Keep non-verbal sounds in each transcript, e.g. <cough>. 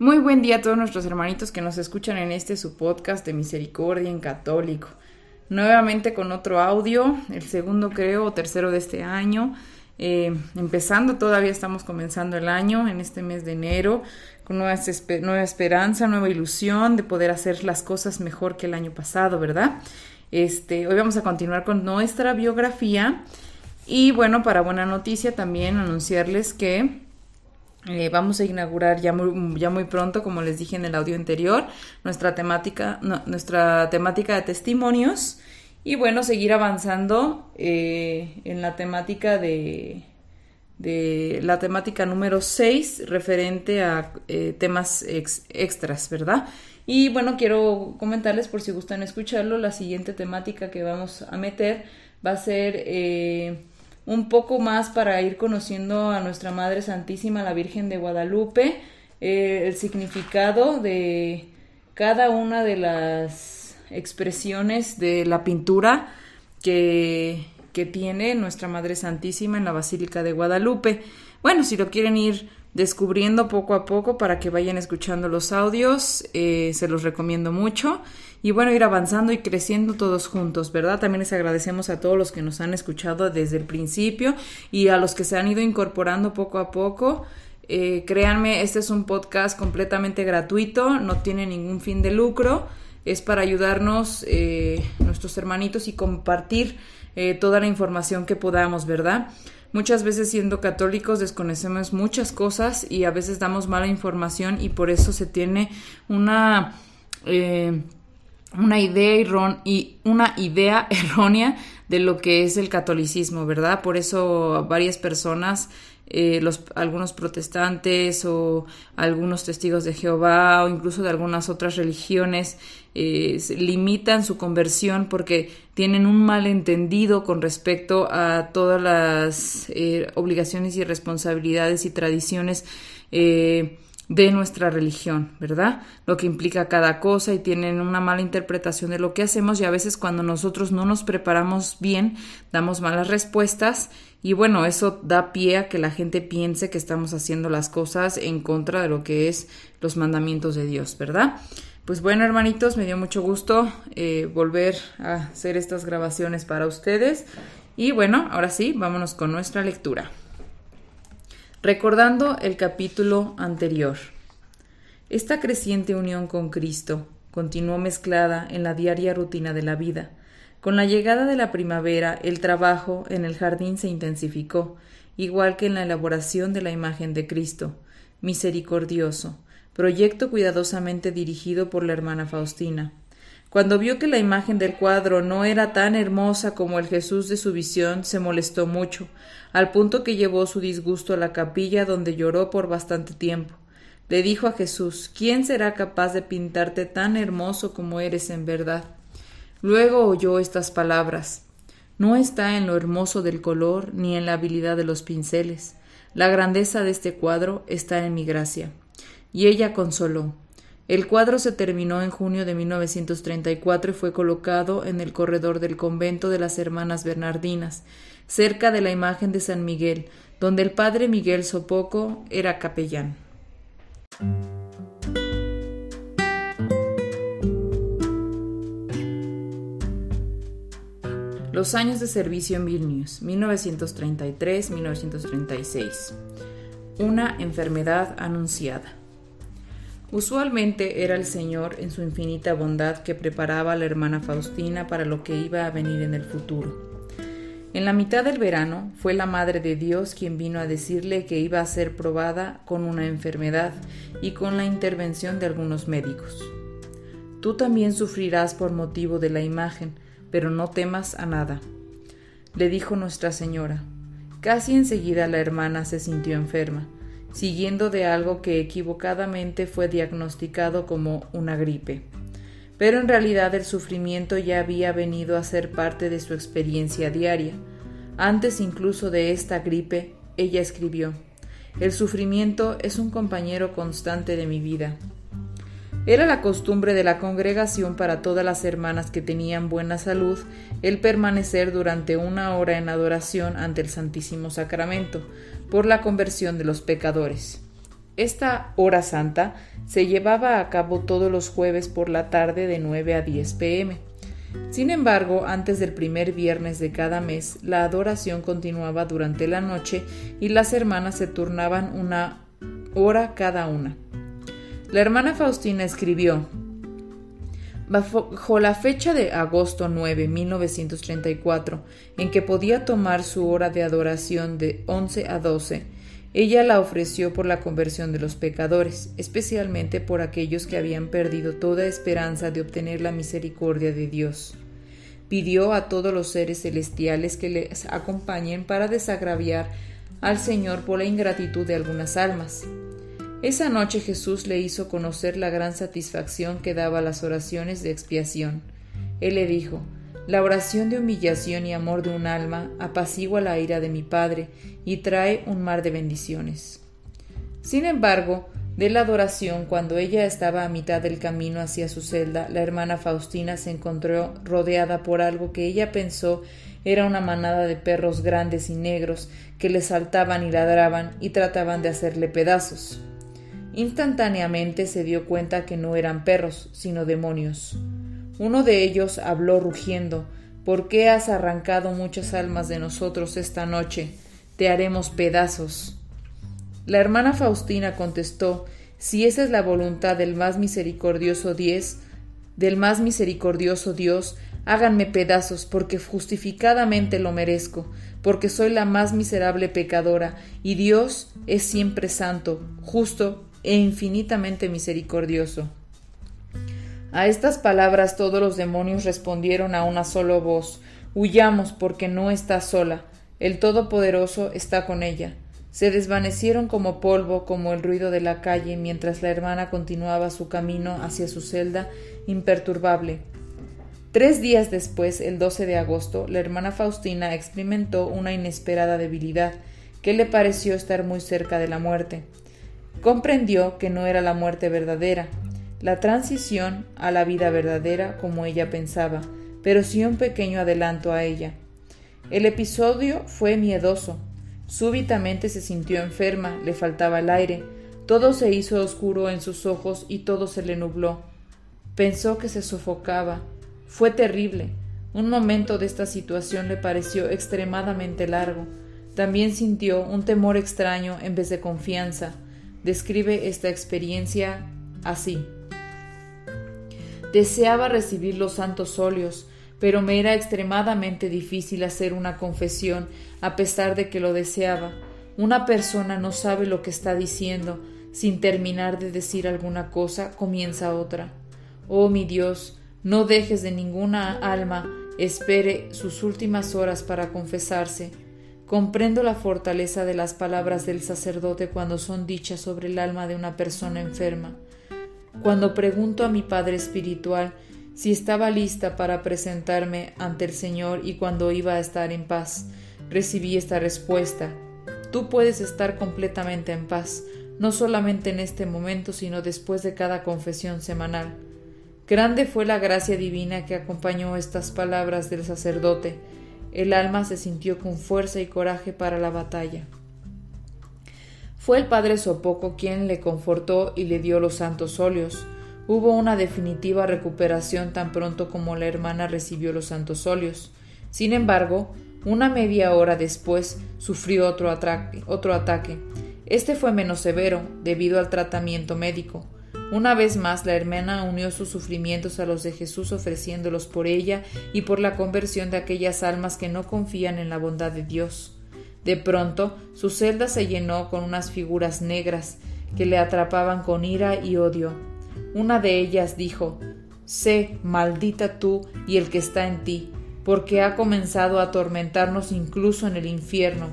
Muy buen día a todos nuestros hermanitos que nos escuchan en este su podcast de Misericordia en Católico. Nuevamente con otro audio, el segundo creo o tercero de este año. Eh, empezando, todavía estamos comenzando el año en este mes de enero, con nueva, esperanza, nueva ilusión de poder hacer las cosas mejor que el año pasado, ¿verdad? Este, hoy vamos a continuar con nuestra biografía y bueno, para buena noticia también anunciarles que eh, vamos a inaugurar ya muy, ya muy pronto, como les dije en el audio anterior, nuestra temática, nuestra temática de testimonios y bueno, seguir avanzando eh, en la temática de, de la temática número 6 referente a eh, temas extras, ¿verdad? Y bueno, quiero comentarles por si gustan escucharlo, la siguiente temática que vamos a meter va a ser un poco más para ir conociendo a nuestra Madre Santísima, la Virgen de Guadalupe, eh, el significado de cada una de las expresiones de la pintura que, que tiene nuestra Madre Santísima en la Basílica de Guadalupe. Bueno, si lo quieren ir descubriendo poco a poco para que vayan escuchando los audios, eh, se los recomiendo mucho y bueno, ir avanzando y creciendo todos juntos, ¿verdad? También les agradecemos a todos los que nos han escuchado desde el principio y a los que se han ido incorporando poco a poco. Eh, créanme, este es un podcast completamente gratuito, no tiene ningún fin de lucro, es para ayudarnos eh, nuestros hermanitos y compartir eh, toda la información que podamos, ¿verdad? Muchas veces siendo católicos desconocemos muchas cosas y a veces damos mala información y por eso se tiene una una idea, y una idea <laughs> errónea de lo que es el catolicismo, ¿verdad? Por eso varias personas, eh, los, algunos protestantes o algunos testigos de Jehová o incluso de algunas otras religiones eh, limitan su conversión porque tienen un malentendido con respecto a todas las eh, obligaciones y responsabilidades y tradiciones de nuestra religión, ¿verdad? Lo que implica cada cosa y tienen una mala interpretación de lo que hacemos y a veces cuando nosotros no nos preparamos bien damos malas respuestas y bueno, eso da pie a que la gente piense que estamos haciendo las cosas en contra de lo que es los mandamientos de Dios, ¿verdad? Pues bueno, hermanitos, me dio mucho gusto eh, volver a hacer estas grabaciones para ustedes y bueno, ahora sí, vámonos con nuestra lectura. Recordando el capítulo anterior, esta creciente unión con Cristo continuó mezclada en la diaria rutina de la vida. Con la llegada de la primavera, el trabajo en el jardín se intensificó, igual que en la elaboración de la imagen de Cristo, misericordioso, proyecto cuidadosamente dirigido por la hermana Faustina. Cuando vio que la imagen del cuadro no era tan hermosa como el Jesús de su visión, se molestó mucho, al punto que llevó su disgusto a la capilla donde lloró por bastante tiempo. Le dijo a Jesús ¿Quién será capaz de pintarte tan hermoso como eres en verdad? Luego oyó estas palabras No está en lo hermoso del color ni en la habilidad de los pinceles. La grandeza de este cuadro está en mi gracia. Y ella consoló el cuadro se terminó en junio de 1934 y fue colocado en el corredor del convento de las Hermanas Bernardinas, cerca de la imagen de San Miguel, donde el padre Miguel Sopoco era capellán. Los años de servicio en Vilnius, 1933-1936. Una enfermedad anunciada. Usualmente era el Señor en su infinita bondad que preparaba a la hermana Faustina para lo que iba a venir en el futuro. En la mitad del verano fue la Madre de Dios quien vino a decirle que iba a ser probada con una enfermedad y con la intervención de algunos médicos. Tú también sufrirás por motivo de la imagen, pero no temas a nada, le dijo Nuestra Señora. Casi enseguida la hermana se sintió enferma siguiendo de algo que equivocadamente fue diagnosticado como una gripe. Pero en realidad el sufrimiento ya había venido a ser parte de su experiencia diaria. Antes incluso de esta gripe, ella escribió, El sufrimiento es un compañero constante de mi vida. Era la costumbre de la congregación para todas las hermanas que tenían buena salud el permanecer durante una hora en adoración ante el Santísimo Sacramento por la conversión de los pecadores. Esta hora santa se llevaba a cabo todos los jueves por la tarde de 9 a 10 pm. Sin embargo, antes del primer viernes de cada mes, la adoración continuaba durante la noche y las hermanas se turnaban una hora cada una. La hermana Faustina escribió, Bajo la fecha de agosto 9, 1934, en que podía tomar su hora de adoración de 11 a 12, ella la ofreció por la conversión de los pecadores, especialmente por aquellos que habían perdido toda esperanza de obtener la misericordia de Dios. Pidió a todos los seres celestiales que les acompañen para desagraviar al Señor por la ingratitud de algunas almas. Esa noche Jesús le hizo conocer la gran satisfacción que daba las oraciones de expiación. Él le dijo, La oración de humillación y amor de un alma apacigua la ira de mi Padre y trae un mar de bendiciones. Sin embargo, de la adoración, cuando ella estaba a mitad del camino hacia su celda, la hermana Faustina se encontró rodeada por algo que ella pensó era una manada de perros grandes y negros que le saltaban y ladraban y trataban de hacerle pedazos. Instantáneamente se dio cuenta que no eran perros, sino demonios. Uno de ellos habló rugiendo ¿Por qué has arrancado muchas almas de nosotros esta noche? Te haremos pedazos. La hermana Faustina contestó Si esa es la voluntad del más misericordioso Dios, del más misericordioso Dios, háganme pedazos, porque justificadamente lo merezco, porque soy la más miserable pecadora, y Dios es siempre santo, justo e infinitamente misericordioso. A estas palabras todos los demonios respondieron a una sola voz Huyamos porque no está sola. El Todopoderoso está con ella. Se desvanecieron como polvo, como el ruido de la calle, mientras la hermana continuaba su camino hacia su celda imperturbable. Tres días después, el 12 de agosto, la hermana Faustina experimentó una inesperada debilidad que le pareció estar muy cerca de la muerte. Comprendió que no era la muerte verdadera, la transición a la vida verdadera como ella pensaba, pero sí un pequeño adelanto a ella. El episodio fue miedoso. Súbitamente se sintió enferma, le faltaba el aire, todo se hizo oscuro en sus ojos y todo se le nubló. Pensó que se sofocaba. Fue terrible. Un momento de esta situación le pareció extremadamente largo. También sintió un temor extraño en vez de confianza describe esta experiencia así. Deseaba recibir los santos óleos, pero me era extremadamente difícil hacer una confesión a pesar de que lo deseaba. Una persona no sabe lo que está diciendo, sin terminar de decir alguna cosa, comienza otra. Oh mi Dios, no dejes de ninguna alma espere sus últimas horas para confesarse Comprendo la fortaleza de las palabras del sacerdote cuando son dichas sobre el alma de una persona enferma. Cuando pregunto a mi Padre Espiritual si estaba lista para presentarme ante el Señor y cuando iba a estar en paz, recibí esta respuesta. Tú puedes estar completamente en paz, no solamente en este momento, sino después de cada confesión semanal. Grande fue la gracia divina que acompañó estas palabras del sacerdote, el alma se sintió con fuerza y coraje para la batalla. Fue el padre Sopoco quien le confortó y le dio los santos óleos. Hubo una definitiva recuperación tan pronto como la hermana recibió los santos óleos. Sin embargo, una media hora después sufrió otro, otro ataque. Este fue menos severo debido al tratamiento médico. Una vez más la hermana unió sus sufrimientos a los de Jesús ofreciéndolos por ella y por la conversión de aquellas almas que no confían en la bondad de Dios. De pronto su celda se llenó con unas figuras negras que le atrapaban con ira y odio. Una de ellas dijo Sé, maldita tú y el que está en ti, porque ha comenzado a atormentarnos incluso en el infierno.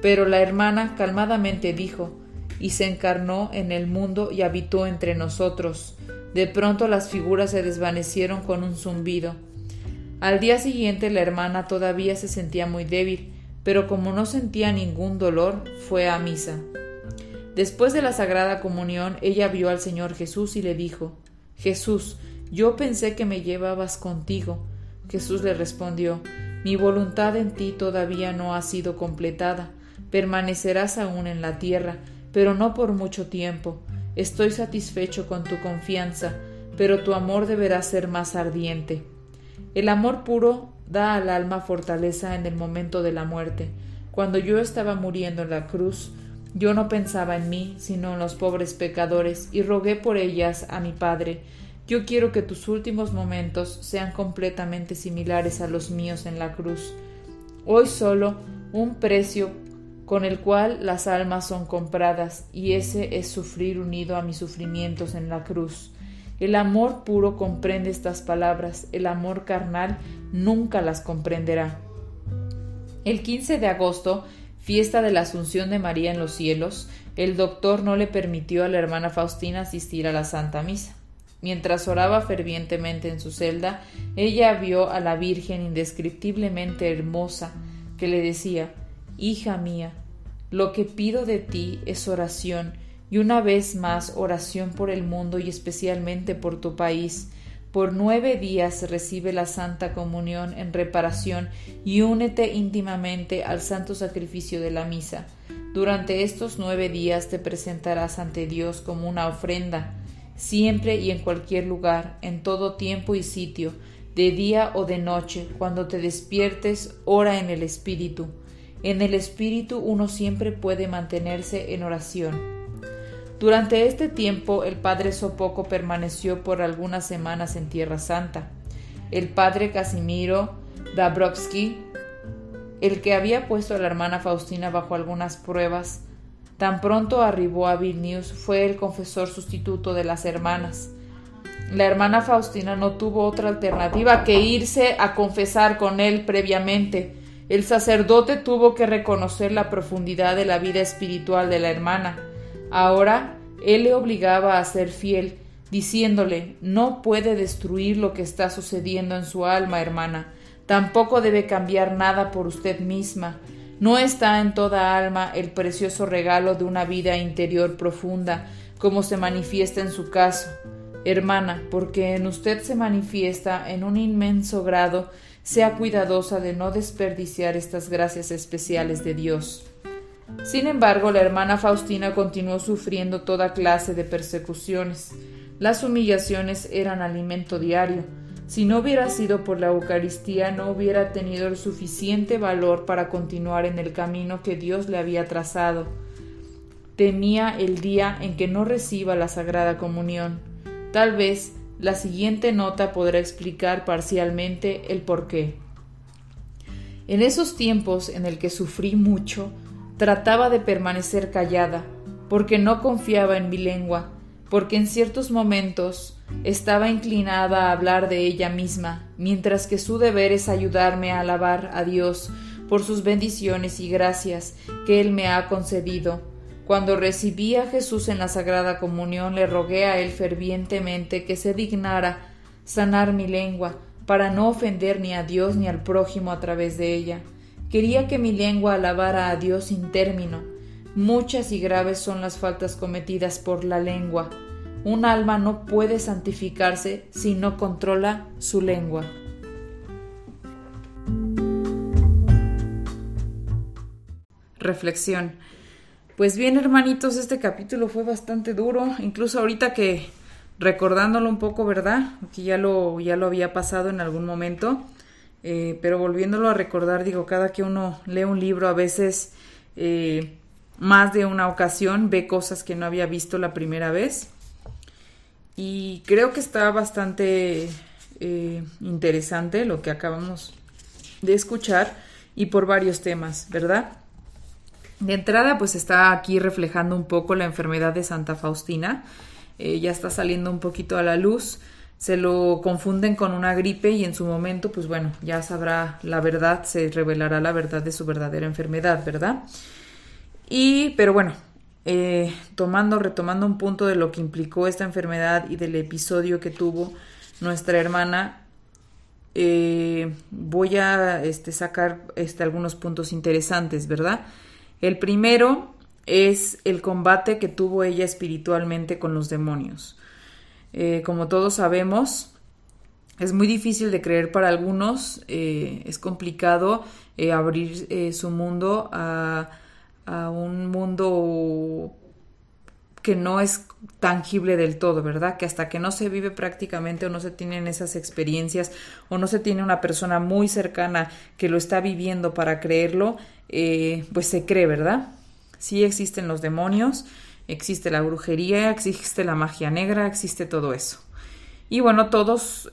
Pero la hermana calmadamente dijo y se encarnó en el mundo y habitó entre nosotros. De pronto las figuras se desvanecieron con un zumbido. Al día siguiente la hermana todavía se sentía muy débil, pero como no sentía ningún dolor, fue a misa. Después de la Sagrada Comunión, ella vio al Señor Jesús y le dijo Jesús, yo pensé que me llevabas contigo. Jesús le respondió Mi voluntad en ti todavía no ha sido completada. Permanecerás aún en la tierra, pero no por mucho tiempo. Estoy satisfecho con tu confianza, pero tu amor deberá ser más ardiente. El amor puro da al alma fortaleza en el momento de la muerte. Cuando yo estaba muriendo en la cruz, yo no pensaba en mí, sino en los pobres pecadores, y rogué por ellas a mi Padre. Yo quiero que tus últimos momentos sean completamente similares a los míos en la cruz. Hoy solo un precio con el cual las almas son compradas, y ese es sufrir unido a mis sufrimientos en la cruz. El amor puro comprende estas palabras, el amor carnal nunca las comprenderá. El 15 de agosto, fiesta de la Asunción de María en los cielos, el doctor no le permitió a la hermana Faustina asistir a la Santa Misa. Mientras oraba fervientemente en su celda, ella vio a la Virgen indescriptiblemente hermosa, que le decía Hija mía, lo que pido de ti es oración, y una vez más oración por el mundo y especialmente por tu país. Por nueve días recibe la Santa Comunión en reparación y únete íntimamente al santo sacrificio de la misa. Durante estos nueve días te presentarás ante Dios como una ofrenda, siempre y en cualquier lugar, en todo tiempo y sitio, de día o de noche, cuando te despiertes, ora en el Espíritu en el espíritu uno siempre puede mantenerse en oración. Durante este tiempo el padre Sopoco permaneció por algunas semanas en Tierra Santa. El padre Casimiro Dabrowski, el que había puesto a la hermana Faustina bajo algunas pruebas, tan pronto arribó a Vilnius fue el confesor sustituto de las hermanas. La hermana Faustina no tuvo otra alternativa que irse a confesar con él previamente, el sacerdote tuvo que reconocer la profundidad de la vida espiritual de la hermana. Ahora él le obligaba a ser fiel, diciéndole no puede destruir lo que está sucediendo en su alma, hermana. Tampoco debe cambiar nada por usted misma. No está en toda alma el precioso regalo de una vida interior profunda, como se manifiesta en su caso. Hermana, porque en usted se manifiesta en un inmenso grado sea cuidadosa de no desperdiciar estas gracias especiales de Dios. Sin embargo, la hermana Faustina continuó sufriendo toda clase de persecuciones. Las humillaciones eran alimento diario. Si no hubiera sido por la Eucaristía, no hubiera tenido el suficiente valor para continuar en el camino que Dios le había trazado. Temía el día en que no reciba la Sagrada Comunión. Tal vez la siguiente nota podrá explicar parcialmente el porqué. En esos tiempos en el que sufrí mucho, trataba de permanecer callada, porque no confiaba en mi lengua, porque en ciertos momentos estaba inclinada a hablar de ella misma, mientras que su deber es ayudarme a alabar a Dios por sus bendiciones y gracias que Él me ha concedido cuando recibí a Jesús en la Sagrada Comunión, le rogué a Él fervientemente que se dignara sanar mi lengua, para no ofender ni a Dios ni al prójimo a través de ella. Quería que mi lengua alabara a Dios sin término. Muchas y graves son las faltas cometidas por la lengua. Un alma no puede santificarse si no controla su lengua. Reflexión. Pues bien, hermanitos, este capítulo fue bastante duro, incluso ahorita que recordándolo un poco, ¿verdad? Que ya lo, ya lo había pasado en algún momento, eh, pero volviéndolo a recordar, digo, cada que uno lee un libro, a veces eh, más de una ocasión ve cosas que no había visto la primera vez. Y creo que está bastante eh, interesante lo que acabamos de escuchar y por varios temas, ¿verdad? De entrada, pues está aquí reflejando un poco la enfermedad de Santa Faustina. Eh, ya está saliendo un poquito a la luz. Se lo confunden con una gripe y en su momento, pues bueno, ya sabrá la verdad, se revelará la verdad de su verdadera enfermedad, ¿verdad? Y, pero bueno, eh, tomando, retomando un punto de lo que implicó esta enfermedad y del episodio que tuvo nuestra hermana, eh, voy a este, sacar este, algunos puntos interesantes, ¿verdad? El primero es el combate que tuvo ella espiritualmente con los demonios. Eh, como todos sabemos, es muy difícil de creer para algunos, eh, es complicado eh, abrir su mundo a, a, un mundo que no es tangible del todo, ¿verdad? Que hasta que no se vive prácticamente o no se tienen esas experiencias o no se tiene una persona muy cercana que lo está viviendo para creerlo, pues se cree, ¿verdad? Sí existen los demonios, existe la brujería, existe la magia negra, existe todo eso. Y bueno, todos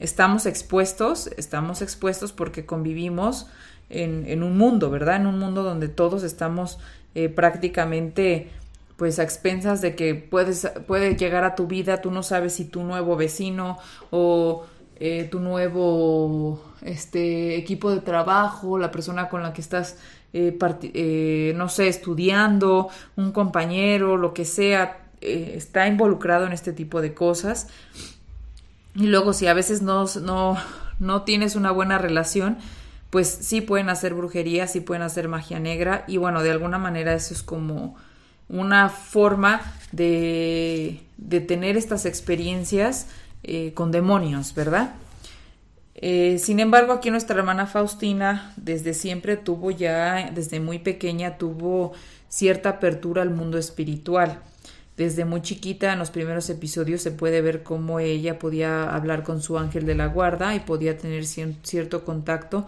estamos expuestos, estamos expuestos porque convivimos en, un mundo, ¿verdad? En un mundo donde todos estamos eh, prácticamente pues a expensas de que puedes, puede llegar a tu vida, tú no sabes si tu nuevo vecino o eh, tu nuevo este, equipo de trabajo, la persona con la que estás eh, eh, no sé, estudiando, un compañero, lo que sea, está involucrado en este tipo de cosas. Y luego si a veces no, no, no tienes una buena relación, pues sí pueden hacer brujería, sí pueden hacer magia negra y bueno, de alguna manera eso es como una forma de, de tener estas experiencias con demonios, ¿verdad? Eh, sin embargo, aquí nuestra hermana Faustina desde siempre tuvo ya, desde muy pequeña, tuvo cierta apertura al mundo espiritual. Desde muy chiquita, en los primeros episodios, se puede ver cómo ella podía hablar con su ángel de la guarda y podía tener cierto contacto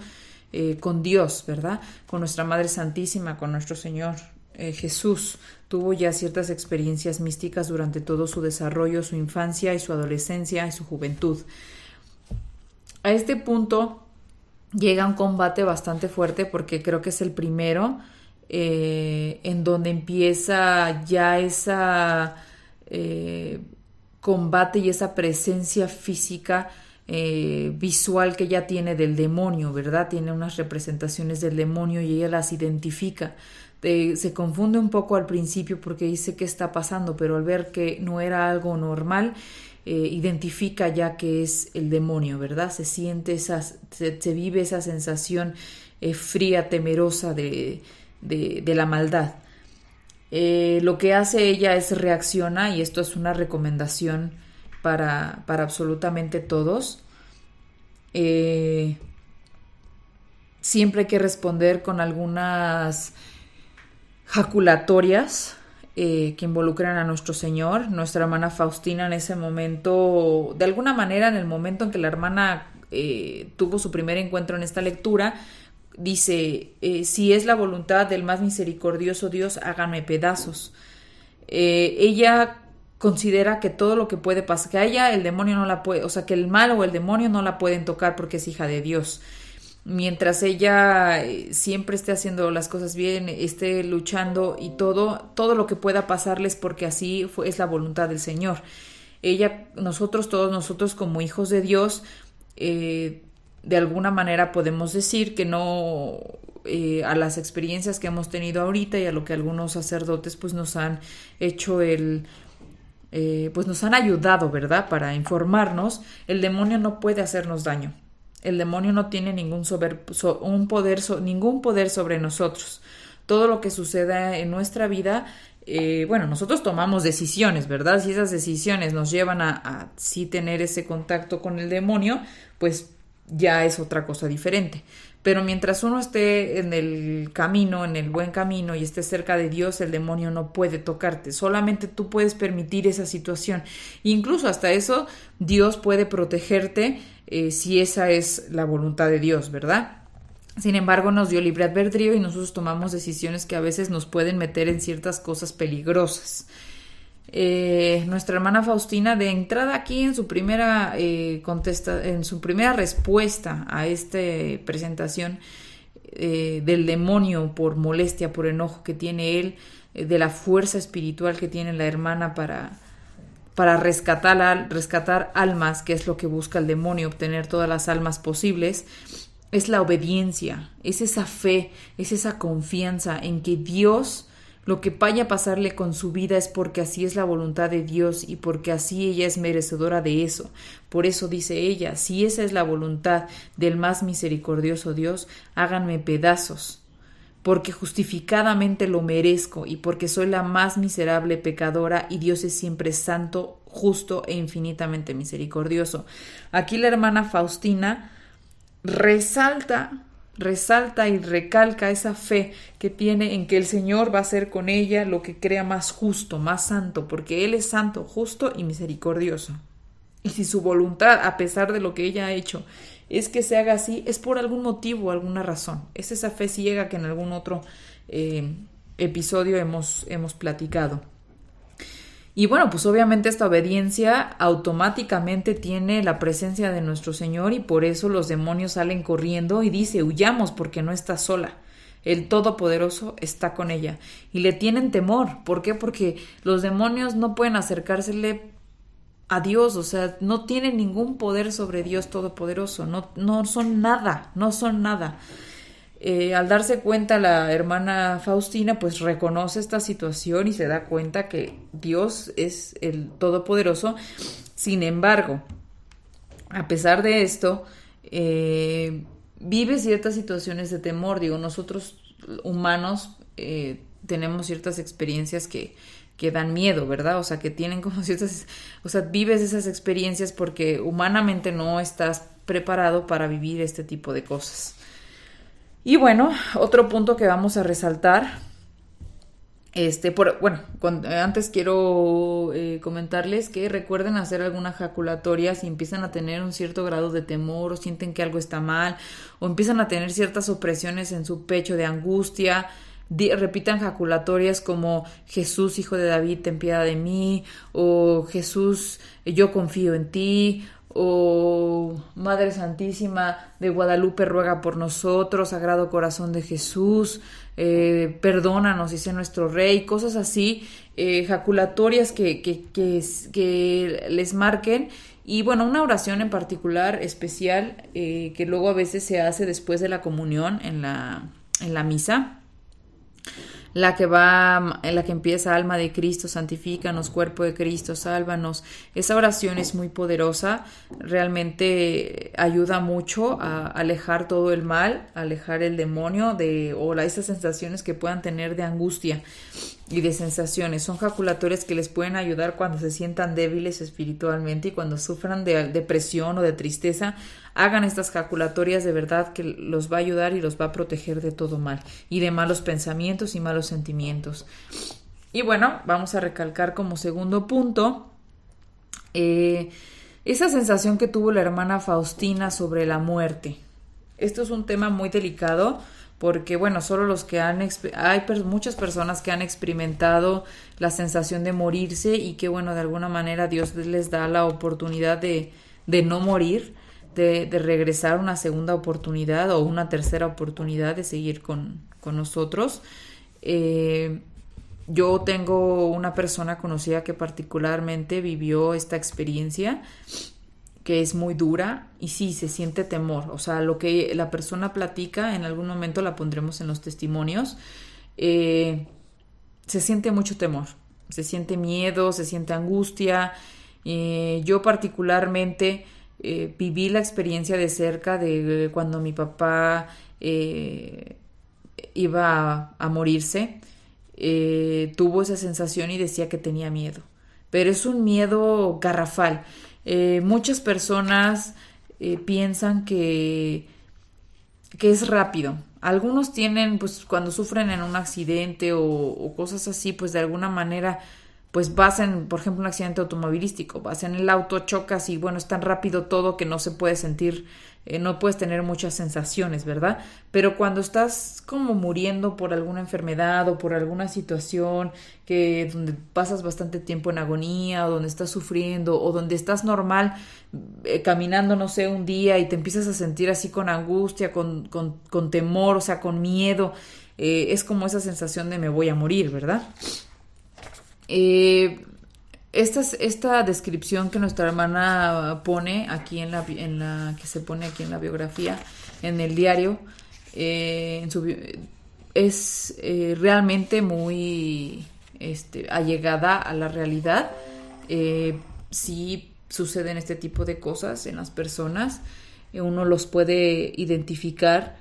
eh, con Dios, ¿verdad? Con nuestra Madre Santísima, con nuestro Señor eh, Jesús. Tuvo ya ciertas experiencias místicas durante todo su desarrollo, su infancia y su adolescencia y su juventud. A este punto llega un combate bastante fuerte porque creo que es el primero eh, en donde empieza ya esa eh, combate y esa presencia física visual que ella tiene del demonio, ¿verdad? Tiene unas representaciones del demonio y ella las identifica. Se confunde un poco al principio porque dice qué está pasando, pero al ver que no era algo normal, eh, identifica ya que es el demonio, ¿verdad? Se siente esa, se, vive esa sensación eh, fría, temerosa de, de, la maldad. Eh, lo que hace ella es reacciona, y esto es una recomendación para, para absolutamente todos. siempre hay que responder con algunas jaculatorias eh, que involucran a nuestro Señor. Nuestra hermana Faustina en ese momento, de alguna manera en el momento en que la hermana eh, tuvo su primer encuentro en esta lectura, dice, eh, si es la voluntad del más misericordioso Dios, háganme pedazos. ella considera que todo lo que puede pasar, que a el demonio no la puede, o sea, que el mal o el demonio no la pueden tocar porque es hija de Dios mientras ella eh, siempre esté haciendo las cosas bien, esté luchando y todo, todo lo que pueda pasarles porque así fue, es la voluntad del Señor. Ella, nosotros, todos nosotros como hijos de Dios, eh, de alguna manera podemos decir que no eh, a las experiencias que hemos tenido ahorita y a lo que algunos sacerdotes pues nos han hecho el pues nos han ayudado, ¿verdad? Para informarnos, el demonio no puede hacernos daño. El demonio no tiene ningún, un poder, ningún poder sobre nosotros. Todo lo que suceda en nuestra vida, eh, bueno, nosotros tomamos decisiones, ¿verdad? Si esas decisiones nos llevan a, a sí tener ese contacto con el demonio, pues ya es otra cosa diferente. Pero mientras uno esté en el camino, en el buen camino y esté cerca de Dios, el demonio no puede tocarte. Solamente tú puedes permitir esa situación. Incluso hasta eso, Dios puede protegerte eh, si esa es la voluntad de Dios, ¿verdad? Sin embargo, nos dio libre albedrío y nosotros tomamos decisiones que a veces nos pueden meter en ciertas cosas peligrosas. Eh, nuestra hermana Faustina, de entrada aquí en su primera eh, contesta, en su primera respuesta a esta presentación del demonio por molestia, por enojo que tiene él, de la fuerza espiritual que tiene la hermana para para rescatar, rescatar almas, que es lo que busca el demonio, obtener todas las almas posibles, es la obediencia, es esa fe, es esa confianza en que Dios Lo que vaya a pasarle con su vida es porque así es la voluntad de Dios y porque así ella es merecedora de eso. Por eso dice ella, si esa es la voluntad del más misericordioso Dios, háganme pedazos, porque justificadamente lo merezco y porque soy la más miserable pecadora y Dios es siempre santo, justo e infinitamente misericordioso. Aquí la hermana Faustina resalta resalta y recalca esa fe que tiene en que el Señor va a hacer con ella lo que crea más justo, más santo, porque Él es santo, justo y misericordioso. Y si su voluntad, a pesar de lo que ella ha hecho, es que se haga así, es por algún motivo, alguna razón. Es esa fe ciega que en algún otro eh, episodio hemos, hemos platicado. Y bueno, pues obviamente esta obediencia automáticamente tiene la presencia de nuestro Señor y por eso los demonios salen corriendo y dice, huyamos porque no está sola. El Todopoderoso está con ella y le tienen temor. ¿Por qué? Porque los demonios no pueden acercársele a Dios, o sea, no tienen ningún poder sobre Dios Todopoderoso, no, no son nada, no son nada. Eh, al darse cuenta la hermana Faustina, pues reconoce esta situación y se da cuenta que Dios es el Todopoderoso. Sin embargo, a pesar de esto, eh, vive ciertas situaciones de temor. Digo, nosotros humanos eh, tenemos ciertas experiencias que, que dan miedo, ¿verdad? O sea, que tienen como <laughs> ciertas, o sea, vives esas experiencias porque humanamente no estás preparado para vivir este tipo de cosas. Y bueno, otro punto que vamos a resaltar, este, por, bueno, antes quiero eh, comentarles que recuerden hacer alguna jaculatoria si empiezan a tener un cierto grado de temor o sienten que algo está mal o empiezan a tener ciertas opresiones en su pecho de angustia. repitan jaculatorias como Jesús, hijo de David, ten piedad de mí, o Jesús, yo confío en ti, o Madre Santísima de Guadalupe ruega por nosotros, Sagrado Corazón de Jesús, eh, perdónanos, dice nuestro Rey, cosas así, eh, que, que, que, les marquen. Y bueno, una oración en particular especial eh, que luego a veces se hace después de la comunión en la, en la misa la que va, en la que empieza alma de Cristo, santifícanos, cuerpo de Cristo, sálvanos. Esa oración es muy poderosa, realmente ayuda mucho a alejar todo el mal, alejar el demonio de, o esas sensaciones que puedan tener de angustia y de sensaciones. Son jaculatorias que les pueden ayudar cuando se sientan débiles espiritualmente y cuando sufran de depresión o de tristeza. Hagan estas jaculatorias de verdad que los va a ayudar y los va a proteger de todo mal y de malos pensamientos y malos sentimientos. Y bueno, vamos a recalcar como segundo punto eh, esa sensación que tuvo la hermana Faustina sobre la muerte. Esto es un tema muy delicado porque bueno, solo los que han, hay muchas personas que han experimentado la sensación de morirse y que bueno, de alguna manera Dios les da la oportunidad de, de no morir, de, de, regresar una segunda oportunidad o una tercera oportunidad de seguir con, con nosotros. Eh, yo tengo una persona conocida que particularmente vivió esta experiencia que es muy dura y sí, se siente temor. O sea, lo que la persona platica, en algún momento la pondremos en los testimonios, eh, se siente mucho temor, se siente miedo, se siente angustia. Eh, yo particularmente eh, viví la experiencia de cerca de cuando mi papá iba a morirse, tuvo esa sensación y decía que tenía miedo. Pero es un miedo garrafal eh, muchas personas eh, piensan que, que es rápido. Algunos tienen, pues cuando sufren en un accidente o, o cosas así, pues de alguna manera pues vas en, por ejemplo, un accidente automovilístico, vas en el auto, chocas y bueno, es tan rápido todo que no se puede sentir eh, no puedes tener muchas sensaciones, ¿verdad? Pero cuando estás como muriendo por alguna enfermedad o por alguna situación que donde pasas bastante tiempo en agonía o donde estás sufriendo o donde estás normal eh, caminando, no sé, un día y te empiezas a sentir así con angustia, con, con, con temor, o sea, con miedo, eh, es como esa sensación de me voy a morir, ¿verdad? Eh, esta, esta descripción que nuestra hermana pone aquí en la, en la que se pone aquí en la biografía, en el diario, eh, es eh, realmente muy este, allegada a la realidad. Eh, sí suceden este tipo de cosas en las personas, eh, uno los puede identificar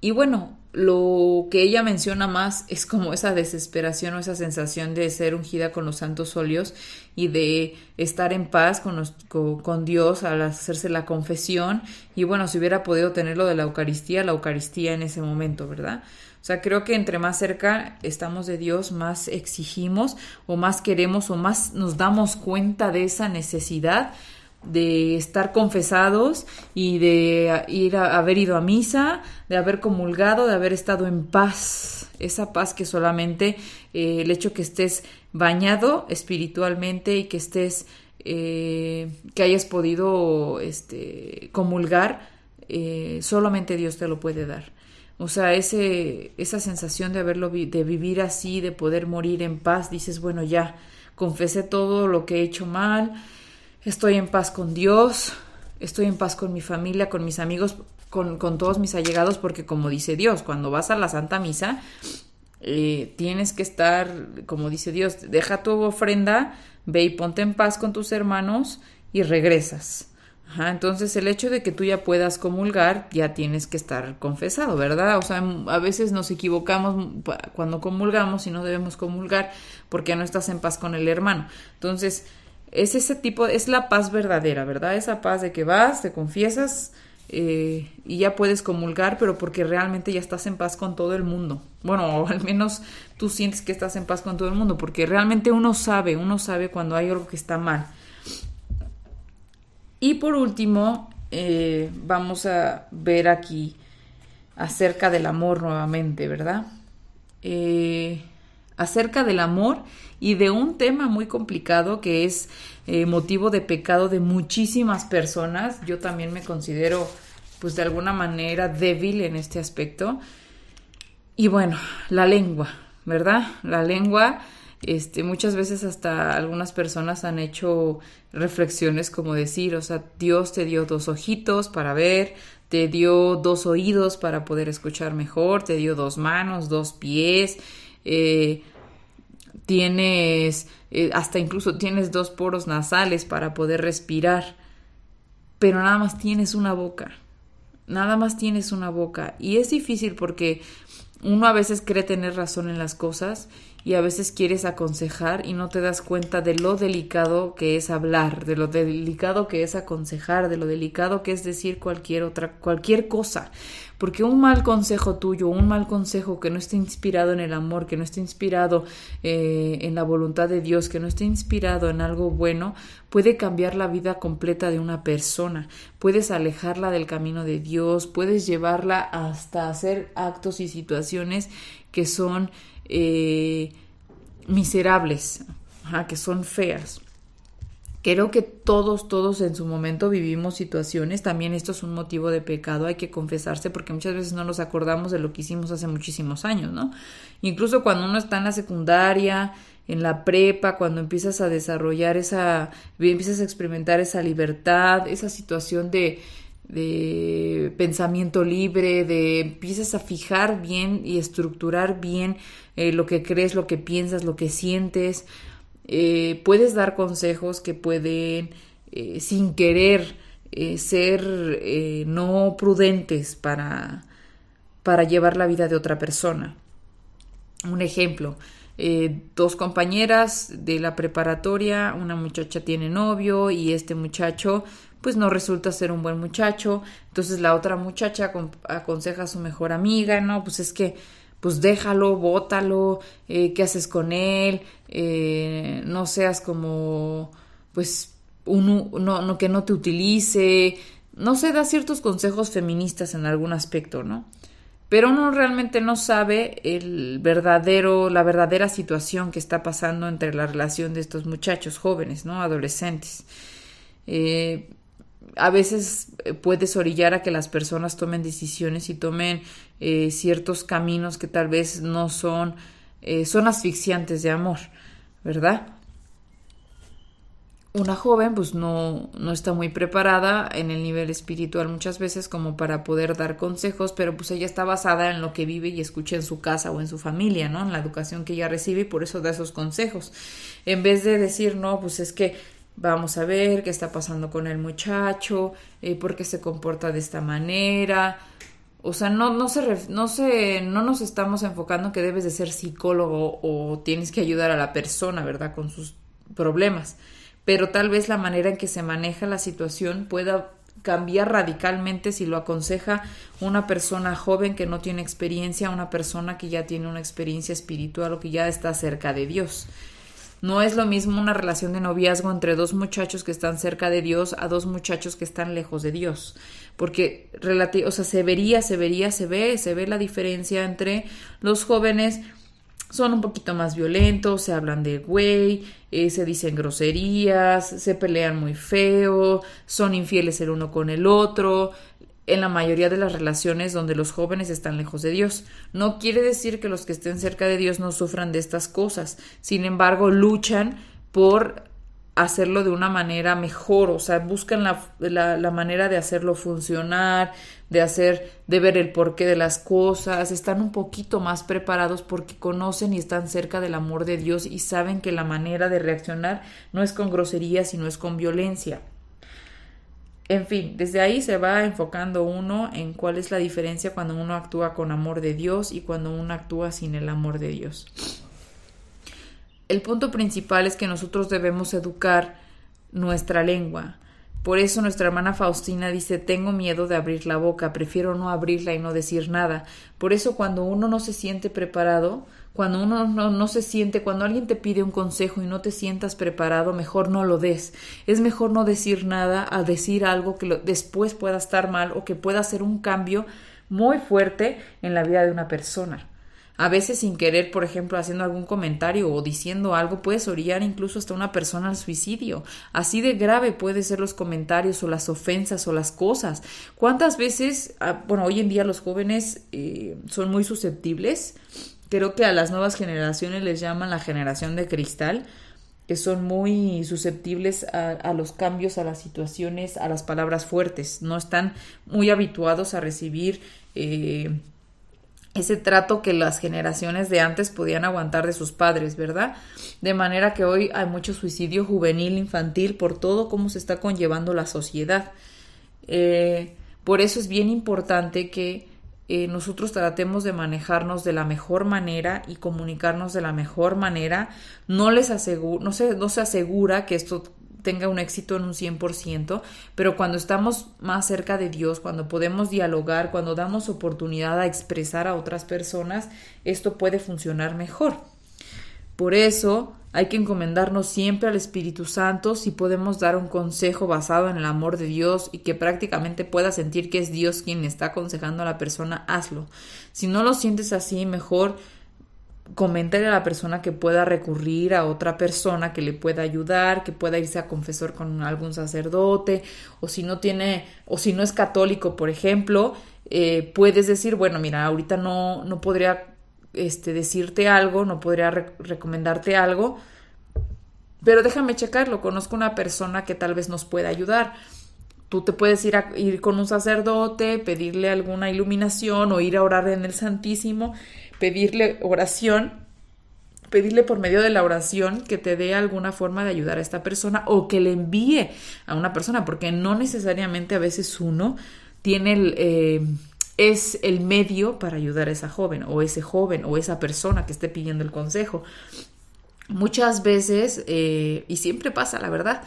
y bueno, lo que ella menciona más es como esa desesperación o esa sensación de ser ungida con los santos óleos y de estar en paz con, con, Dios al hacerse la confesión. Y bueno, si hubiera podido tener lo de la Eucaristía, la Eucaristía en ese momento, ¿verdad? O sea, creo que entre más cerca estamos de Dios, más exigimos o más queremos o más nos damos cuenta de esa necesidad de estar confesados y de ir a haber ido a misa, de haber comulgado, de haber estado en paz, esa paz que solamente eh, el hecho que estés bañado espiritualmente y que estés, eh, que hayas podido este, comulgar, eh, solamente Dios te lo puede dar. O sea, ese, esa sensación de haberlo, de vivir así, de poder morir en paz, dices, bueno, ya, confesé todo lo que he hecho mal, estoy en paz con Dios, estoy en paz con mi familia, con mis amigos, con, todos mis allegados, porque como dice Dios, cuando vas a la Santa Misa, eh, tienes que estar, como dice Dios, deja tu ofrenda, ve y ponte en paz con tus hermanos y regresas. entonces el hecho de que tú ya puedas comulgar, ya tienes que estar confesado, ¿verdad? O sea, a veces nos equivocamos cuando comulgamos y no debemos comulgar porque no estás en paz con el hermano. Entonces, es ese tipo, es la paz verdadera, ¿verdad? Esa paz de que vas, te confiesas eh, y ya puedes comulgar, pero porque realmente ya estás en paz con todo el mundo. Bueno, <laughs> o al menos tú sientes que estás en paz con todo el mundo, porque realmente uno sabe, uno sabe cuando hay algo que está mal. Y por último, eh, vamos a ver aquí acerca del amor nuevamente, ¿verdad? Eh, acerca del amor y de un tema muy complicado que es eh, motivo de pecado de muchísimas personas. Yo también me considero pues de alguna manera débil en este aspecto. Y bueno, la lengua, ¿verdad? La lengua, este, muchas veces hasta algunas personas han hecho reflexiones como decir, o sea, Dios te dio dos ojitos para ver, te dio dos oídos para poder escuchar mejor, te dio dos manos, dos pies, eh, tienes eh, hasta incluso tienes dos poros nasales para poder respirar, pero nada más tienes una boca, nada más tienes una boca. Y es difícil porque uno a veces cree tener razón en las cosas y a veces quieres aconsejar y no te das cuenta de lo delicado que es hablar, de lo delicado que es aconsejar, de lo delicado que es decir cualquier otra cualquier cosa, porque un mal consejo tuyo, un mal consejo que no esté inspirado en el amor, que no esté inspirado eh, en la voluntad de Dios, que no esté inspirado en algo bueno, puede cambiar la vida completa de una persona, puedes alejarla del camino de Dios, puedes llevarla hasta hacer actos y situaciones que son eh, miserables, que son feas. Creo que todos, todos en su momento vivimos situaciones, también esto es un motivo de pecado, hay que confesarse porque muchas veces no nos acordamos de lo que hicimos hace muchísimos años, ¿no? Incluso cuando uno está en la secundaria, en la prepa, cuando empiezas a desarrollar esa, empiezas a experimentar esa libertad, esa situación de, de pensamiento libre, de empiezas a fijar bien y estructurar bien eh, lo que crees, lo que piensas, lo que sientes. Eh, puedes dar consejos que pueden, eh, sin querer, ser no prudentes para, para llevar la vida de otra persona. Un ejemplo, dos compañeras de la preparatoria, una muchacha tiene novio y este muchacho pues no resulta ser un buen muchacho, entonces la otra muchacha aconseja a su mejor amiga, no, pues es que pues déjalo, bótalo, eh, qué haces con él, eh, no seas como, pues, uno, no, no, que no te utilice, no sé, da ciertos consejos feministas en algún aspecto, ¿no? Pero uno realmente no sabe el verdadero, la verdadera situación que está pasando entre la relación de estos muchachos jóvenes, ¿no? Adolescentes. Eh, a veces eh, puedes orillar a que las personas tomen decisiones y tomen eh, ciertos caminos que tal vez no son, eh, son asfixiantes de amor, ¿verdad? una joven pues no, no está muy preparada en el nivel espiritual muchas veces como para poder dar consejos, pero pues ella está basada en lo que vive y escucha en su casa o en su familia, ¿no? En la educación que ella recibe y por eso da esos consejos. En vez de decir, no, pues es que vamos a ver qué está pasando con el muchacho, eh, por qué se comporta de esta manera. O sea, no, no, se, no, se, no nos estamos enfocando que debes de ser psicólogo o tienes que ayudar a la persona, ¿verdad? Con sus problemas pero tal vez la manera en que se maneja la situación pueda cambiar radicalmente si lo aconseja una persona joven que no tiene experiencia, una persona que ya tiene una experiencia espiritual o que ya está cerca de Dios. No es lo mismo una relación de noviazgo entre dos muchachos que están cerca de Dios a dos muchachos que están lejos de Dios. Porque, o sea, se vería, se vería, se ve, se ve la diferencia entre los jóvenes son un poquito más violentos, se hablan de güey, eh, se dicen groserías, se pelean muy feo, son infieles el uno con el otro, en la mayoría de las relaciones donde los jóvenes están lejos de Dios. No quiere decir que los que estén cerca de Dios no sufran de estas cosas, sin embargo luchan por hacerlo de una manera mejor, o sea, buscan la, la, manera de hacerlo funcionar, de hacer, de ver el porqué de las cosas, están un poquito más preparados porque conocen y están cerca del amor de Dios y saben que la manera de reaccionar no es con grosería, sino es con violencia. En fin, desde ahí se va enfocando uno en cuál es la diferencia cuando uno actúa con amor de Dios y cuando uno actúa sin el amor de Dios el punto principal es que nosotros debemos educar nuestra lengua. Por eso nuestra hermana Faustina dice tengo miedo de abrir la boca, prefiero no abrirla y no decir nada. Por eso cuando uno no se siente preparado, cuando uno no, se siente, cuando alguien te pide un consejo y no te sientas preparado, mejor no lo des. Es mejor no decir nada a decir algo que después pueda estar mal o que pueda hacer un cambio muy fuerte en la vida de una persona. A veces sin querer, por ejemplo, haciendo algún comentario o diciendo algo, puedes orillar incluso hasta una persona al suicidio. Así de grave pueden ser los comentarios o las ofensas o las cosas. ¿Cuántas veces, ah, bueno, hoy en día los jóvenes eh, son muy susceptibles? Creo que a las nuevas generaciones les llaman la generación de cristal que son muy susceptibles a, los cambios, a las situaciones, a las palabras fuertes. No están muy habituados a recibir eh, ese trato que las generaciones de antes podían aguantar de sus padres, ¿verdad? De manera que hoy hay mucho suicidio juvenil, infantil, por todo cómo se está conllevando la sociedad. Eh, por eso es bien importante que eh, nosotros tratemos de manejarnos de la mejor manera y comunicarnos de la mejor manera. No les aseguro, no se, no se asegura que esto tenga un éxito en un 100%, pero cuando estamos más cerca de Dios, cuando podemos dialogar, cuando damos oportunidad a expresar a otras personas, esto puede funcionar mejor. Por eso hay que encomendarnos siempre al Espíritu Santo si podemos dar un consejo basado en el amor de Dios y que prácticamente pueda sentir que es Dios quien está aconsejando a la persona, hazlo. Si no lo sientes así, mejor comentarle a la persona que pueda recurrir a otra persona que le pueda ayudar, que pueda irse a confesor con algún sacerdote, o si no tiene, o si no es católico, por ejemplo, eh, puedes decir, bueno, mira, ahorita no, no podría este, decirte algo, no podría recomendarte algo, pero déjame checarlo, conozco una persona que tal vez nos pueda ayudar. Tú te puedes ir, a, ir con un sacerdote, pedirle alguna iluminación o ir a orar en el Santísimo pedirle oración, pedirle por medio de la oración que te dé alguna forma de ayudar a esta persona o que le envíe a una persona, porque no necesariamente a veces uno tiene el... Eh, es el medio para ayudar a esa joven o ese joven o esa persona que esté pidiendo el consejo. Muchas veces, eh, y siempre pasa, la verdad,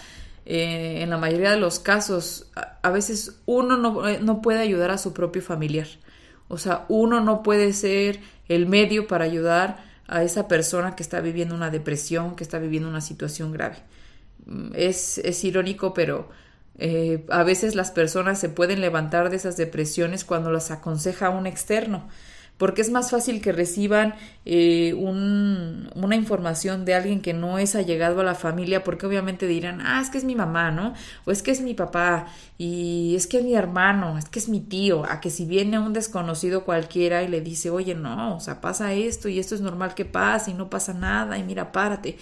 eh, en la mayoría de los casos, a, veces uno no, no, puede ayudar a su propio familiar. O sea, uno no puede ser el medio para ayudar a esa persona que está viviendo una depresión, que está viviendo una situación grave. Mm, es, es irónico, pero eh, a veces las personas se pueden levantar de esas depresiones cuando las aconseja un externo porque es más fácil que reciban eh, una información de alguien que no es allegado a la familia, porque obviamente dirán, ah, es que es mi mamá, ¿no? O es que es mi papá, y es que es mi hermano, es que es mi tío, a que si viene un desconocido cualquiera y le dice, oye, no, o sea, pasa esto y esto es normal que pase y no pasa nada, y mira, párate.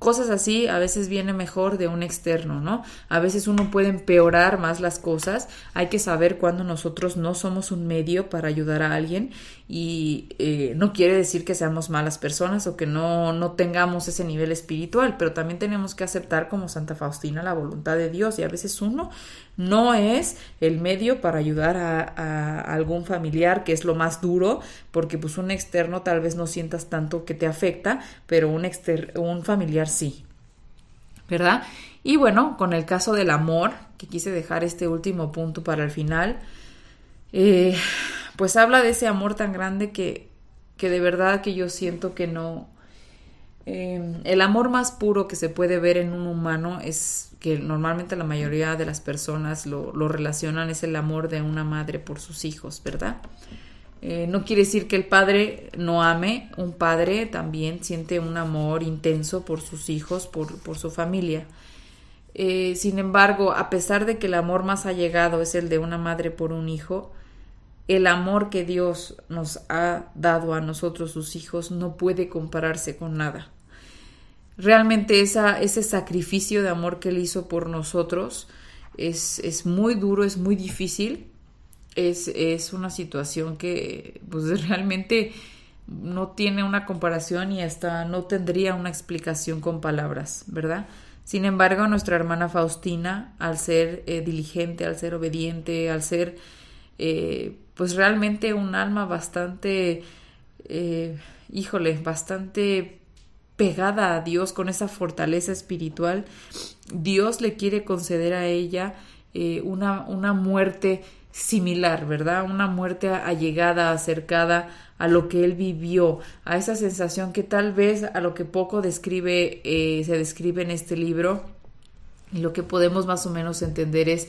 Cosas así a veces viene mejor de un externo, ¿no? A veces uno puede empeorar más las cosas, hay que saber cuando nosotros no somos un medio para ayudar a alguien y eh, no quiere decir que seamos malas personas o que no, no tengamos ese nivel espiritual, pero también tenemos que aceptar como Santa Faustina la voluntad de Dios y a veces uno no es el medio para ayudar a, algún familiar, que es lo más duro, porque pues un externo tal vez no sientas tanto que te afecta, pero un, exter un familiar sí, ¿verdad? Y bueno, con el caso del amor, que quise dejar este último punto para el final, eh, pues habla de ese amor tan grande que, que de verdad que yo siento que no... Eh, el amor más puro que se puede ver en un humano es que normalmente la mayoría de las personas lo, relacionan, es el amor de una madre por sus hijos, ¿verdad? Eh, no quiere decir que el padre no ame, un padre también siente un amor intenso por sus hijos, por, por su familia. Eh, sin embargo, a pesar de que el amor más allegado es el de una madre por un hijo, el amor que Dios nos ha dado a nosotros, sus hijos, no puede compararse con nada. Realmente ese sacrificio de amor que Él hizo por nosotros es, es muy duro, es muy difícil, es, es una situación que pues <laughs> realmente no tiene una comparación y hasta no tendría una explicación con palabras, ¿verdad? Sin embargo, nuestra hermana Faustina, al ser eh, diligente, al ser obediente, al ser eh, pues realmente un alma bastante, eh, híjole, bastante pegada a Dios con esa fortaleza espiritual, Dios le quiere conceder a ella una, una muerte similar, ¿verdad? Una muerte allegada, acercada a lo que él vivió, a esa sensación que tal vez a lo que poco describe, eh, se describe en este libro, y lo que podemos más o menos entender es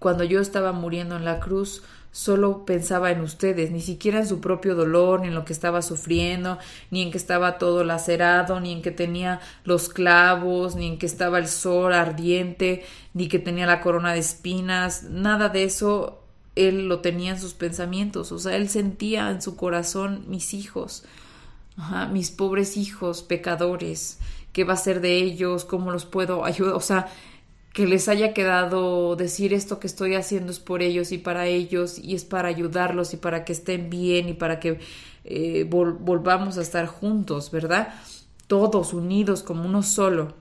cuando yo estaba muriendo en la cruz, solo pensaba en ustedes, ni siquiera en su propio dolor, ni en lo que estaba sufriendo, ni en que estaba todo lacerado, ni en que tenía los clavos, ni en que estaba el sol ardiente, ni que tenía la corona de espinas, nada de eso. Él lo tenía en sus pensamientos, o sea, él sentía en su corazón mis hijos, mis pobres hijos pecadores, qué va a ser de ellos, cómo los puedo ayudar, o sea, que les haya quedado decir esto que estoy haciendo es por ellos y para ellos y es para ayudarlos y para que estén bien y para que eh, volvamos a estar juntos, ¿verdad? Todos unidos como uno solo.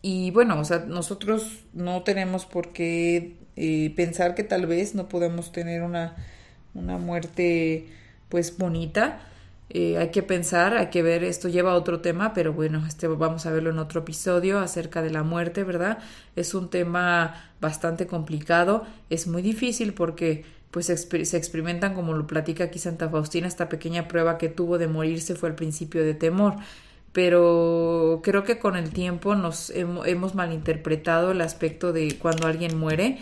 Y bueno, o sea, nosotros no tenemos por qué eh, pensar que tal vez no podemos tener una, una muerte pues bonita. Eh, hay que pensar, hay que ver, esto lleva a otro tema, pero bueno, este vamos a verlo en otro episodio acerca de la muerte, ¿verdad? Es un tema bastante complicado, es muy difícil porque pues se experimentan, como lo platica aquí Santa Faustina, esta pequeña prueba que tuvo de morirse fue al principio de temor, pero creo que con el tiempo nos hemos malinterpretado el aspecto de cuando alguien muere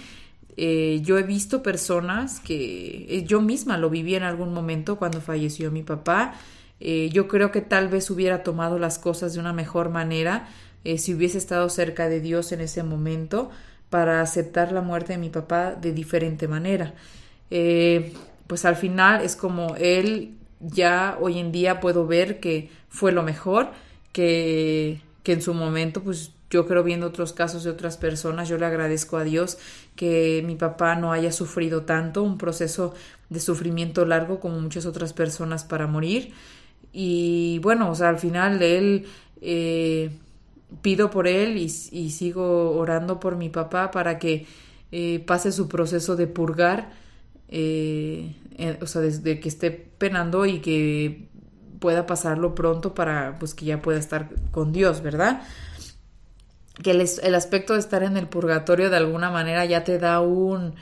eh, yo he visto personas que eh, yo misma lo viví en algún momento cuando falleció mi papá. Eh, yo creo que tal vez hubiera tomado las cosas de una mejor manera si hubiese estado cerca de Dios en ese momento para aceptar la muerte de mi papá de diferente manera. pues al final es como él ya hoy en día puedo ver que fue lo mejor, que, que en su momento pues yo creo viendo otros casos de otras personas, yo le agradezco a Dios que mi papá no haya sufrido tanto, un proceso de sufrimiento largo como muchas otras personas para morir. Y bueno, o sea, al final él eh, pido por él y, sigo orando por mi papá para que eh, pase su proceso de purgar, eh, o sea, desde que esté penando y que pueda pasarlo pronto para pues que ya pueda estar con Dios, ¿verdad? Que el, aspecto de estar en el purgatorio de alguna manera ya te da un,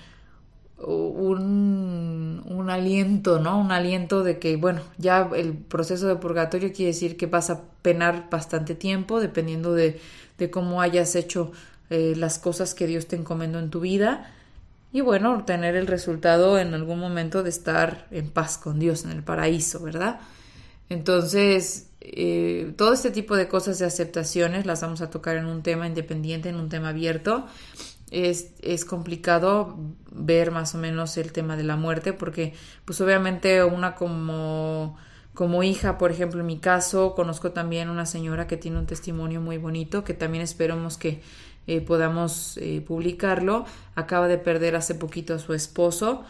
un, aliento, ¿no? Un aliento de que, bueno, ya el proceso de purgatorio quiere decir que vas a penar bastante tiempo, dependiendo de, de cómo hayas hecho eh, las cosas que Dios te encomendó en tu vida. Y bueno, tener el resultado en algún momento de estar en paz con Dios, en el paraíso, ¿verdad? Entonces, eh, todo este tipo de cosas de aceptaciones las vamos a tocar en un tema independiente, en un tema abierto. Es, es, complicado ver más o menos el tema de la muerte porque pues obviamente una como como hija, por ejemplo, en mi caso, conozco también una señora que tiene un testimonio muy bonito, que también esperamos que eh, podamos eh, publicarlo. Acaba de perder hace poquito a su esposo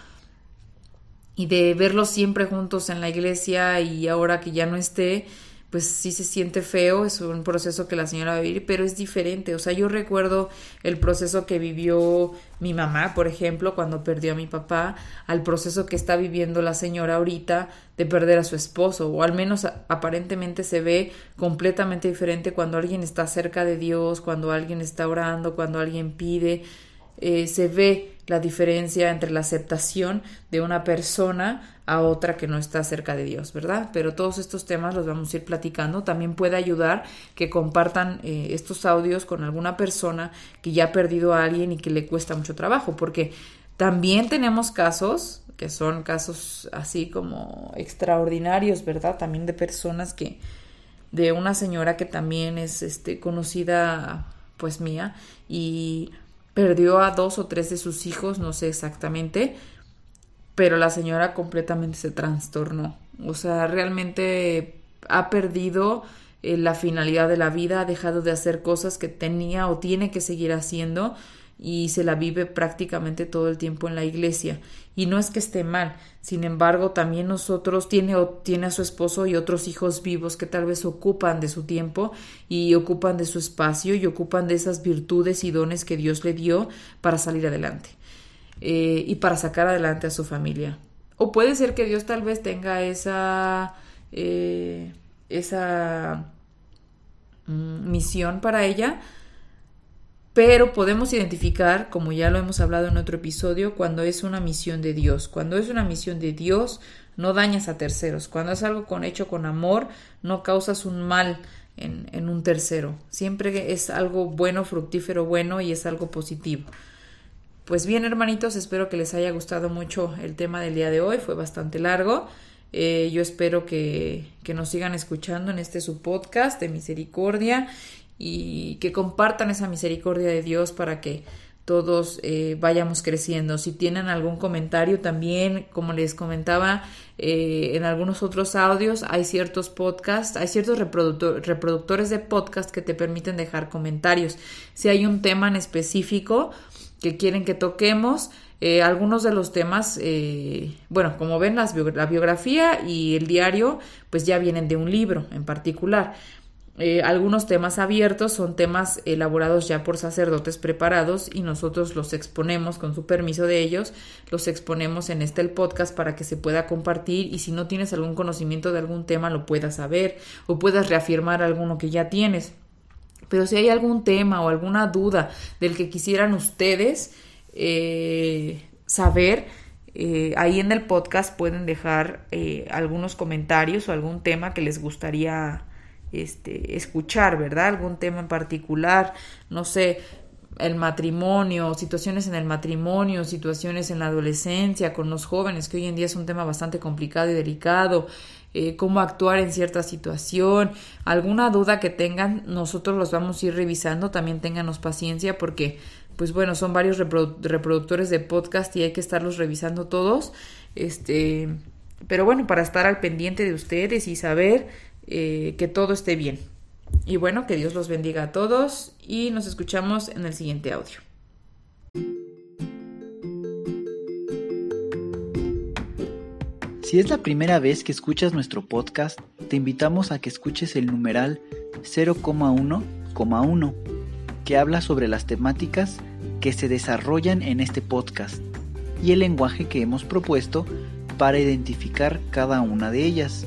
y de verlos siempre juntos en la iglesia y ahora que ya no esté, pues sí se siente feo, es un proceso que la señora va a vivir, pero es diferente. O sea, yo recuerdo el proceso que vivió mi mamá, por ejemplo, cuando perdió a mi papá, al proceso que está viviendo la señora ahorita de perder a su esposo, o al menos aparentemente se ve completamente diferente cuando alguien está cerca de Dios, cuando alguien está orando, cuando alguien pide, eh, se ve la diferencia entre la aceptación de una persona a otra que no está cerca de Dios, ¿verdad? Pero todos estos temas los vamos a ir platicando. También puede ayudar que compartan eh, estos audios con alguna persona que ya ha perdido a alguien y que le cuesta mucho trabajo, porque también tenemos casos que son casos así como extraordinarios, ¿verdad? También de personas que, de una señora que también es este, conocida, pues mía, y perdió a dos o tres de sus hijos, no sé exactamente, pero la señora completamente se trastornó. O sea, realmente ha perdido eh, la finalidad de la vida, ha dejado de hacer cosas que tenía o tiene que seguir haciendo y se la vive prácticamente todo el tiempo en la iglesia. Y no es que esté mal, sin embargo, también nosotros tiene, tiene a su esposo y otros hijos vivos que tal vez ocupan de su tiempo y ocupan de su espacio y ocupan de esas virtudes y dones que Dios le dio para salir adelante. Eh, y para sacar adelante a su familia. O puede ser que Dios tal vez tenga esa, eh, esa mm, misión para ella, pero podemos identificar, como ya lo hemos hablado en otro episodio, cuando es una misión de Dios. Cuando es una misión de Dios, no dañas a terceros. Cuando es algo con, hecho con amor, no causas un mal en, en un tercero. Siempre es algo bueno, fructífero, bueno y es algo positivo. Pues bien, hermanitos, espero que les haya gustado mucho el tema del día de hoy. Fue bastante largo. Eh, yo espero que, que, nos sigan escuchando en este su podcast de misericordia y que compartan esa misericordia de Dios para que todos eh, vayamos creciendo. Si tienen algún comentario también, como les comentaba eh, en algunos otros audios, hay ciertos podcasts, hay ciertos reproductores de podcast que te permiten dejar comentarios. Si hay un tema en específico, que quieren que toquemos. Eh, algunos de los temas, bueno, como ven, la biografía y el diario, pues ya vienen de un libro en particular. Eh, algunos temas abiertos son temas elaborados ya por sacerdotes preparados y nosotros los exponemos con su permiso de ellos, los exponemos en este el podcast para que se pueda compartir y si no tienes algún conocimiento de algún tema lo puedas saber o puedas reafirmar alguno que ya tienes. Pero si hay algún tema o alguna duda del que quisieran ustedes eh, saber, eh, ahí en el podcast pueden dejar eh, algunos comentarios o algún tema que les gustaría este, escuchar, ¿verdad? Algún tema en particular, no sé, el matrimonio, situaciones en el matrimonio, situaciones en la adolescencia, con los jóvenes, que hoy en día es un tema bastante complicado y delicado, eh, cómo actuar en cierta situación, alguna duda que tengan, nosotros los vamos a ir revisando, también ténganos paciencia porque, pues bueno, son varios reproductores de podcast y hay que estarlos revisando todos, este, pero bueno, para estar al pendiente de ustedes y saber eh, que todo esté bien. Y bueno, que Dios los bendiga a todos y nos escuchamos en el siguiente audio. Si es la primera vez que escuchas nuestro podcast, te invitamos a que escuches el numeral 0,1,1, que habla sobre las temáticas que se desarrollan en este podcast y el lenguaje que hemos propuesto para identificar cada una de ellas,